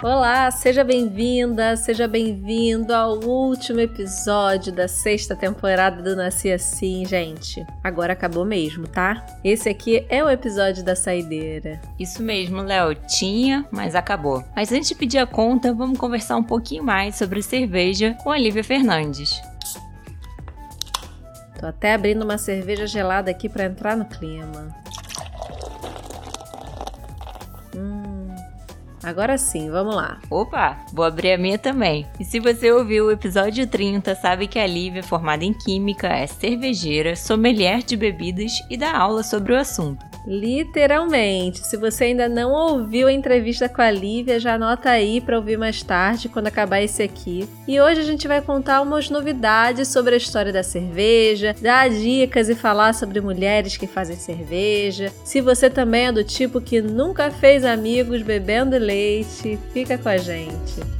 Olá, seja bem-vinda, seja bem-vindo ao último episódio da sexta temporada do Nasci Assim, gente. Agora acabou mesmo, tá? Esse aqui é o episódio da saideira. Isso mesmo, Léo. Tinha, mas acabou. Mas antes de pedir a conta, vamos conversar um pouquinho mais sobre cerveja com a Lívia Fernandes. Tô até abrindo uma cerveja gelada aqui para entrar no clima. Agora sim, vamos lá. Opa, vou abrir a minha também. E se você ouviu o episódio 30, sabe que a Lívia, formada em Química, é cervejeira, sommelier de bebidas e dá aula sobre o assunto. Literalmente. Se você ainda não ouviu a entrevista com a Lívia, já anota aí para ouvir mais tarde, quando acabar esse aqui. E hoje a gente vai contar umas novidades sobre a história da cerveja, dar dicas e falar sobre mulheres que fazem cerveja. Se você também é do tipo que nunca fez amigos bebendo leite, fica com a gente.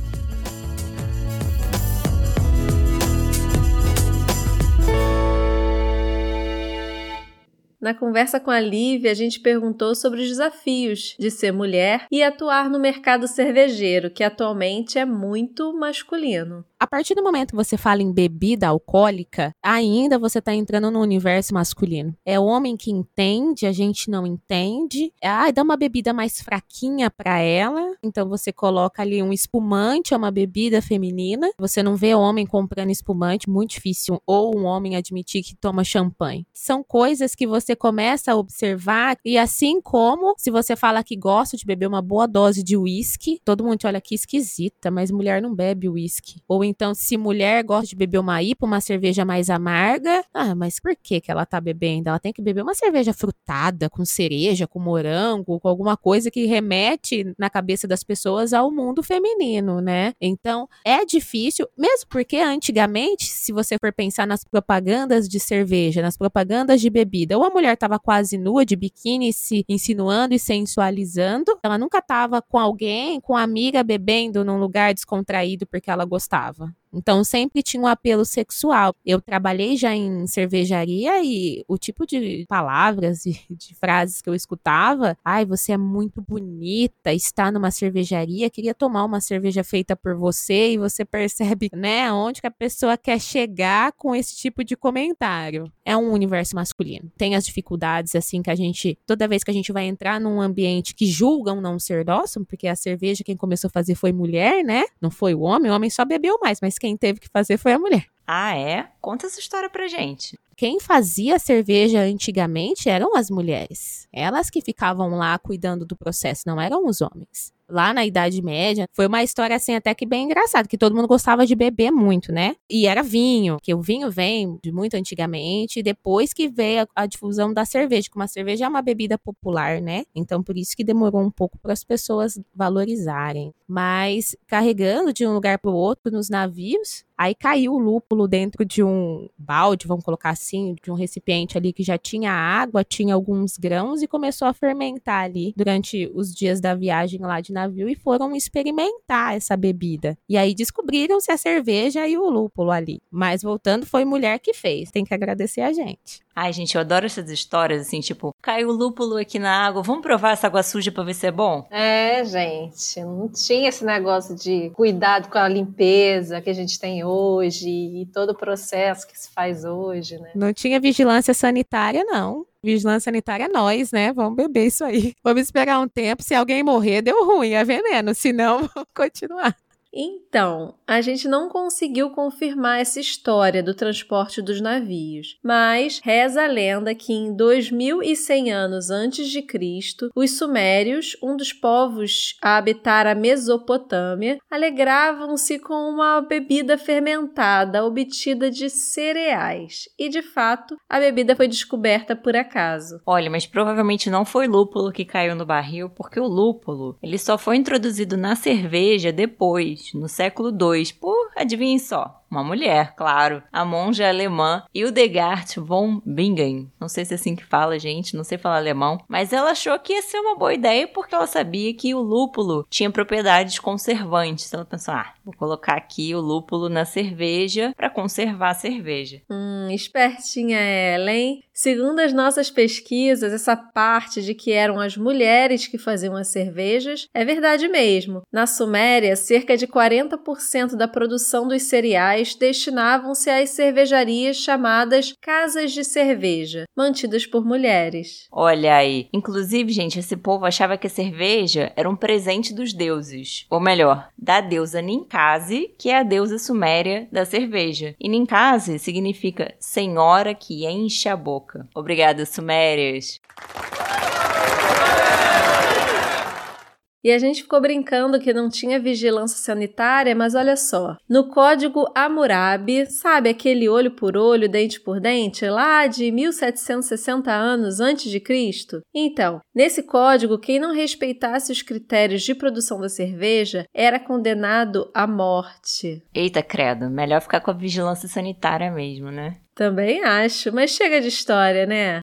Na conversa com a Lívia, a gente perguntou sobre os desafios de ser mulher e atuar no mercado cervejeiro, que atualmente é muito masculino. A partir do momento que você fala em bebida alcoólica, ainda você está entrando no universo masculino. É o homem que entende, a gente não entende. Ah, dá uma bebida mais fraquinha para ela. Então você coloca ali um espumante, é uma bebida feminina. Você não vê homem comprando espumante, muito difícil. Ou um homem admitir que toma champanhe. São coisas que você começa a observar. E assim como se você fala que gosta de beber uma boa dose de uísque, todo mundo te olha que esquisita, mas mulher não bebe uísque. Ou então, se mulher gosta de beber uma IPA, uma cerveja mais amarga, ah, mas por que que ela tá bebendo? Ela tem que beber uma cerveja frutada, com cereja, com morango, com alguma coisa que remete na cabeça das pessoas ao mundo feminino, né? Então, é difícil, mesmo porque antigamente, se você for pensar nas propagandas de cerveja, nas propagandas de bebida, ou a mulher tava quase nua, de biquíni, se insinuando e sensualizando, ela nunca tava com alguém, com amiga bebendo num lugar descontraído porque ela gostava. этого. Então sempre tinha um apelo sexual. Eu trabalhei já em cervejaria e o tipo de palavras e de frases que eu escutava, ai, você é muito bonita, está numa cervejaria, queria tomar uma cerveja feita por você e você percebe, né, onde que a pessoa quer chegar com esse tipo de comentário. É um universo masculino. Tem as dificuldades assim que a gente, toda vez que a gente vai entrar num ambiente que julgam não ser nosso, porque a cerveja quem começou a fazer foi mulher, né? Não foi o homem, o homem só bebeu mais, mas quem teve que fazer foi a mulher. Ah, é? Conta essa história pra gente. Quem fazia cerveja antigamente eram as mulheres. Elas que ficavam lá cuidando do processo, não eram os homens lá na Idade Média, foi uma história assim até que bem engraçada, que todo mundo gostava de beber muito, né? E era vinho, que o vinho vem de muito antigamente, depois que veio a, a difusão da cerveja, que uma cerveja é uma bebida popular, né? Então por isso que demorou um pouco para as pessoas valorizarem. Mas carregando de um lugar para o outro nos navios, Aí caiu o lúpulo dentro de um balde, vamos colocar assim, de um recipiente ali que já tinha água, tinha alguns grãos e começou a fermentar ali durante os dias da viagem lá de navio e foram experimentar essa bebida. E aí descobriram-se a cerveja e o lúpulo ali. Mas voltando, foi mulher que fez. Tem que agradecer a gente. Ai, gente, eu adoro essas histórias, assim, tipo, caiu o lúpulo aqui na água, vamos provar essa água suja pra ver se é bom? É, gente, não tinha esse negócio de cuidado com a limpeza que a gente tem hoje e todo o processo que se faz hoje, né? Não tinha vigilância sanitária, não. Vigilância sanitária é nós, né? Vamos beber isso aí. Vamos esperar um tempo. Se alguém morrer, deu ruim, é veneno. Se não, vamos continuar. Então, a gente não conseguiu confirmar essa história do transporte dos navios, mas reza a lenda que em 2100 anos antes de Cristo, os sumérios, um dos povos a habitar a Mesopotâmia, alegravam-se com uma bebida fermentada obtida de cereais, e de fato, a bebida foi descoberta por acaso. Olha, mas provavelmente não foi lúpulo que caiu no barril, porque o lúpulo, ele só foi introduzido na cerveja depois no século II, por, adivinhem só, Uma mulher, claro. A monja alemã Hildegard von Bingen. Não sei se é assim que fala, gente, não sei falar alemão. Mas ela achou que ia ser uma boa ideia porque ela sabia que o lúpulo tinha propriedades conservantes. Ela pensou, ah, vou colocar aqui o lúpulo na cerveja para conservar a cerveja. Hum, espertinha ela, hein? Segundo as nossas pesquisas, essa parte de que eram as mulheres que faziam as cervejas é verdade mesmo. Na Suméria, cerca de 40% da produção dos cereais destinavam-se às cervejarias chamadas casas de cerveja, mantidas por mulheres. Olha aí. Inclusive, gente, esse povo achava que a cerveja era um presente dos deuses. Ou melhor, da deusa Ninkasi, que é a deusa suméria da cerveja. E Ninkasi significa senhora que enche a boca. Obrigada, Sumérias. E a gente ficou brincando que não tinha vigilância sanitária, mas olha só. No código Hammurabi, sabe aquele olho por olho, dente por dente, lá de 1760 anos antes de Cristo? Então, nesse código, quem não respeitasse os critérios de produção da cerveja era condenado à morte. Eita, credo, melhor ficar com a vigilância sanitária mesmo, né? Também acho, mas chega de história, né?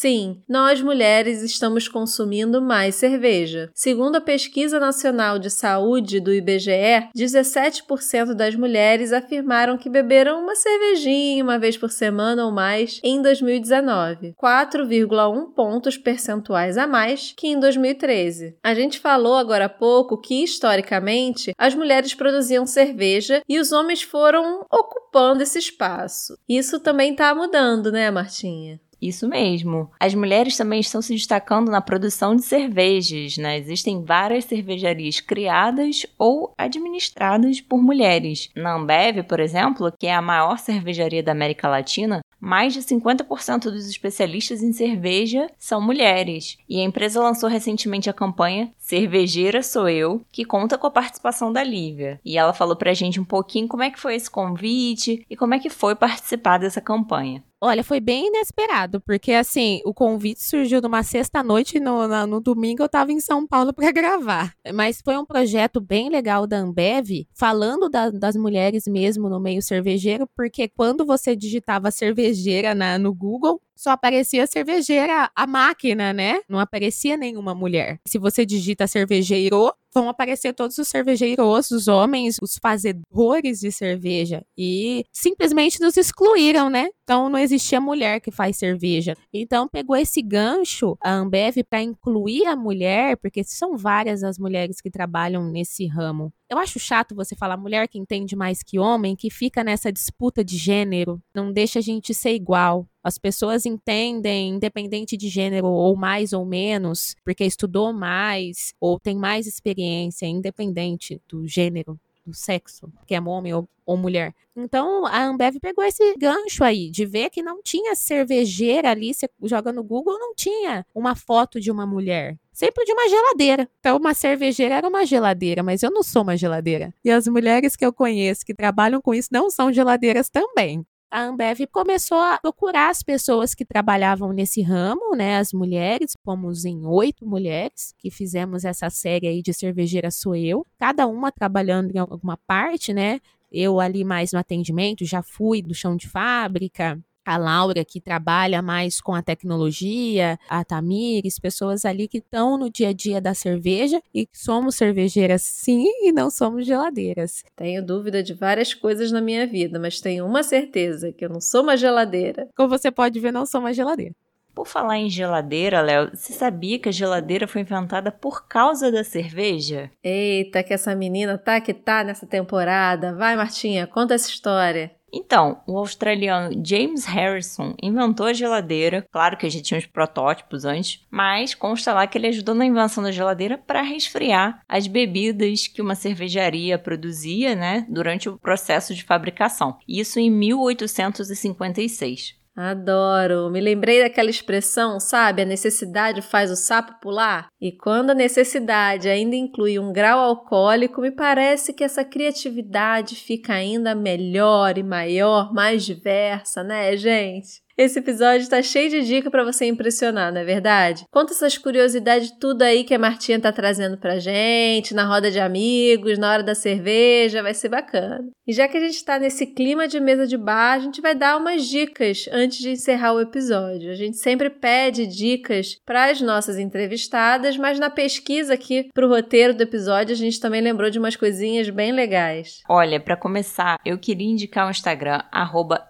Sim, nós mulheres estamos consumindo mais cerveja. Segundo a Pesquisa Nacional de Saúde do IBGE, 17% das mulheres afirmaram que beberam uma cervejinha uma vez por semana ou mais em 2019, 4,1 pontos percentuais a mais que em 2013. A gente falou agora há pouco que, historicamente, as mulheres produziam cerveja e os homens foram ocupando esse espaço. Isso também está mudando, né, Martinha? Isso mesmo. As mulheres também estão se destacando na produção de cervejas, né? Existem várias cervejarias criadas ou administradas por mulheres. Na Ambev, por exemplo, que é a maior cervejaria da América Latina, mais de 50% dos especialistas em cerveja são mulheres. E a empresa lançou recentemente a campanha Cervejeira Sou Eu, que conta com a participação da Lívia. E ela falou pra gente um pouquinho como é que foi esse convite e como é que foi participar dessa campanha. Olha, foi bem inesperado, porque assim, o convite surgiu numa sexta-noite e no, no, domingo eu estava em São Paulo para gravar. Mas foi um projeto bem legal da Ambev, falando da, das mulheres mesmo no meio cervejeiro, porque quando você digitava cervejeira na, no Google, só aparecia cervejeira, a máquina, né? Não aparecia nenhuma mulher. Se você digita cervejeiro, vão aparecer todos os cervejeiros, os homens, os fazedores de cerveja. E simplesmente nos excluíram, né? Então não existia mulher que faz cerveja. Então pegou esse gancho a Ambev para incluir a mulher, porque são várias as mulheres que trabalham nesse ramo. Eu acho chato você falar mulher que entende mais que homem, que fica nessa disputa de gênero, não deixa a gente ser igual. As pessoas entendem, independente de gênero, ou mais ou menos, porque estudou mais, ou tem mais experiência, independente do gênero do sexo, que é homem ou, ou, mulher. Então a Ambev pegou esse gancho aí de ver que não tinha cervejeira ali, você joga no Google, não tinha uma foto de uma mulher. Sempre de uma geladeira. Então, uma cervejeira era uma geladeira, mas eu não sou uma geladeira. E as mulheres que eu conheço que trabalham com isso não são geladeiras também a Ambev começou a procurar as pessoas que trabalhavam nesse ramo, né, as mulheres, fomos em oito mulheres que fizemos essa série aí de cervejeira sou eu, cada uma trabalhando em alguma parte, né, eu ali mais no atendimento, já fui do chão de fábrica, a Laura, que trabalha mais com a tecnologia, a Tamires, pessoas ali que estão no dia a dia da cerveja e somos cervejeiras sim e não somos geladeiras. Tenho dúvida de várias coisas na minha vida, mas tenho uma certeza, que eu não sou uma geladeira. Como você pode ver, não sou uma geladeira. Por falar em geladeira, Léo, você sabia que a geladeira foi inventada por causa da cerveja? Eita, que essa menina tá que tá nessa temporada. Vai, Martinha, conta essa história. Então, o australiano James Harrison inventou a geladeira. Claro que já tinha os protótipos antes, mas consta lá que ele ajudou na invenção da geladeira para resfriar as bebidas que uma cervejaria produzia, né, durante o processo de fabricação. Isso em 1856. Adoro! Me lembrei daquela expressão, sabe? A necessidade faz o sapo pular. E quando a necessidade ainda inclui um grau alcoólico, me parece que essa criatividade fica ainda melhor e maior, mais diversa, né, gente? Esse episódio tá cheio de dica para você impressionar, não é verdade? Conta essas curiosidades tudo aí que a Martinha tá trazendo pra gente, na roda de amigos, na hora da cerveja, vai ser bacana. E já que a gente tá nesse clima de mesa de bar, a gente vai dar umas dicas antes de encerrar o episódio. A gente sempre pede dicas para as nossas entrevistadas, mas na pesquisa aqui pro roteiro do episódio a gente também lembrou de umas coisinhas bem legais. Olha, para começar, eu queria indicar o Instagram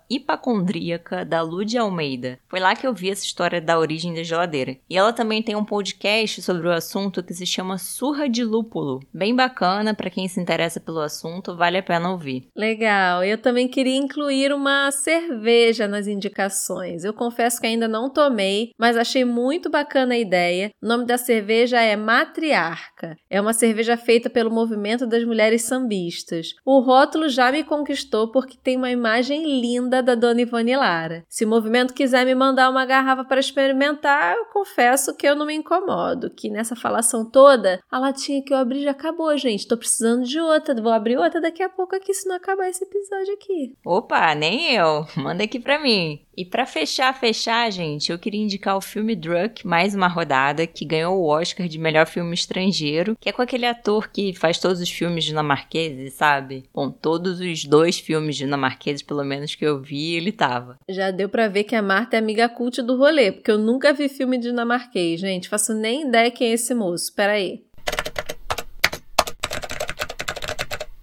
@hipacondríaca da Lud Almeida. Foi lá que eu vi essa história da origem da geladeira. E ela também tem um podcast sobre o assunto que se chama Surra de Lúpulo. Bem bacana para quem se interessa pelo assunto, vale a pena ouvir. Legal. Eu também queria incluir uma cerveja nas indicações. Eu confesso que ainda não tomei, mas achei muito bacana a ideia. O nome da cerveja é Matriarca. É uma cerveja feita pelo movimento das mulheres sambistas. O rótulo já me conquistou porque tem uma imagem linda da Dona Ivone Lara. Se movimento quiser me mandar uma garrafa para experimentar, eu confesso que eu não me incomodo, que nessa falação toda, a latinha que eu abri já acabou, gente. Tô precisando de outra. Vou abrir outra daqui a pouco aqui, se não acabar esse episódio aqui. Opa, nem eu. Manda aqui pra mim. E para fechar, fechar, gente, eu queria indicar o filme Drunk, mais uma rodada, que ganhou o Oscar de melhor filme estrangeiro, que é com aquele ator que faz todos os filmes dinamarqueses, sabe? Bom, todos os dois filmes dinamarqueses, pelo menos que eu vi, ele tava. Já deu para ver que a Marta é amiga cult do rolê, porque eu nunca vi filme dinamarquês, gente. Faço nem ideia quem é esse moço. Peraí.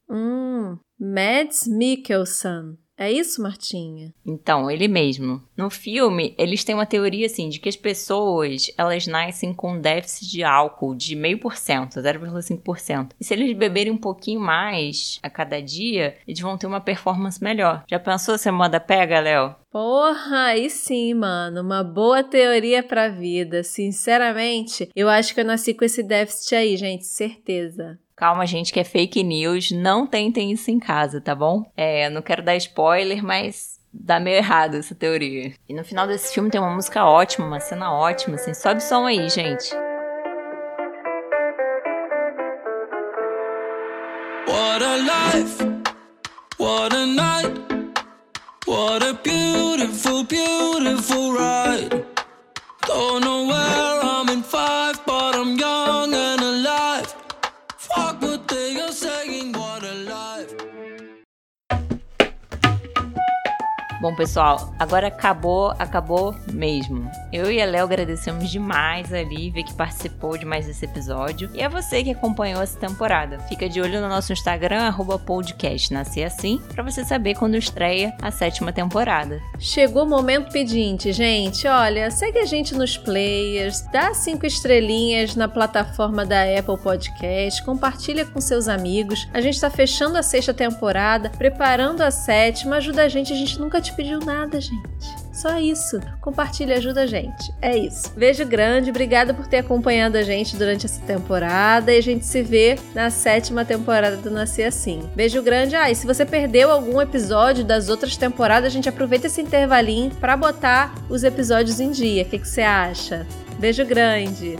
Hum, Mads Mikkelsen. É isso, Martinha? Então, ele mesmo. No filme, eles têm uma teoria assim de que as pessoas, elas nascem com déficit de álcool de meio por cento, 0,5%. E se eles beberem um pouquinho mais a cada dia, eles vão ter uma performance melhor. Já pensou se a moda pega, Léo? Porra, aí sim, mano. Uma boa teoria pra vida. Sinceramente, eu acho que eu nasci com esse déficit aí, gente. Certeza. Calma, gente, que é fake news. Não tentem isso em casa, tá bom? É, não quero dar spoiler, mas dá meio errado essa teoria. E no final desse filme tem uma música ótima, uma cena ótima, assim. Sobe som aí, gente. What a life, what a night, what a beautiful, beautiful ride. Don't know where Bom, pessoal, agora acabou, acabou mesmo. Eu e a Léo agradecemos demais a Lívia que participou de mais esse episódio e a você que acompanhou essa temporada. Fica de olho no nosso Instagram, arroba podcast Nascer Assim, pra você saber quando estreia a sétima temporada. Chegou o momento pedinte, gente. Olha, segue a gente nos players, dá cinco estrelinhas na plataforma da Apple Podcast, compartilha com seus amigos. A gente tá fechando a sexta temporada, preparando a sétima. Ajuda a gente, a gente nunca te pediu nada, gente. Só isso. Compartilha, ajuda a gente. É isso. Beijo grande, obrigada por ter acompanhado a gente durante essa temporada e a gente se vê na sétima temporada do Nascer Assim. Beijo grande. Ah, e se você perdeu algum episódio das outras temporadas, a gente aproveita esse intervalinho para botar os episódios em dia. O que, que você acha? Beijo grande.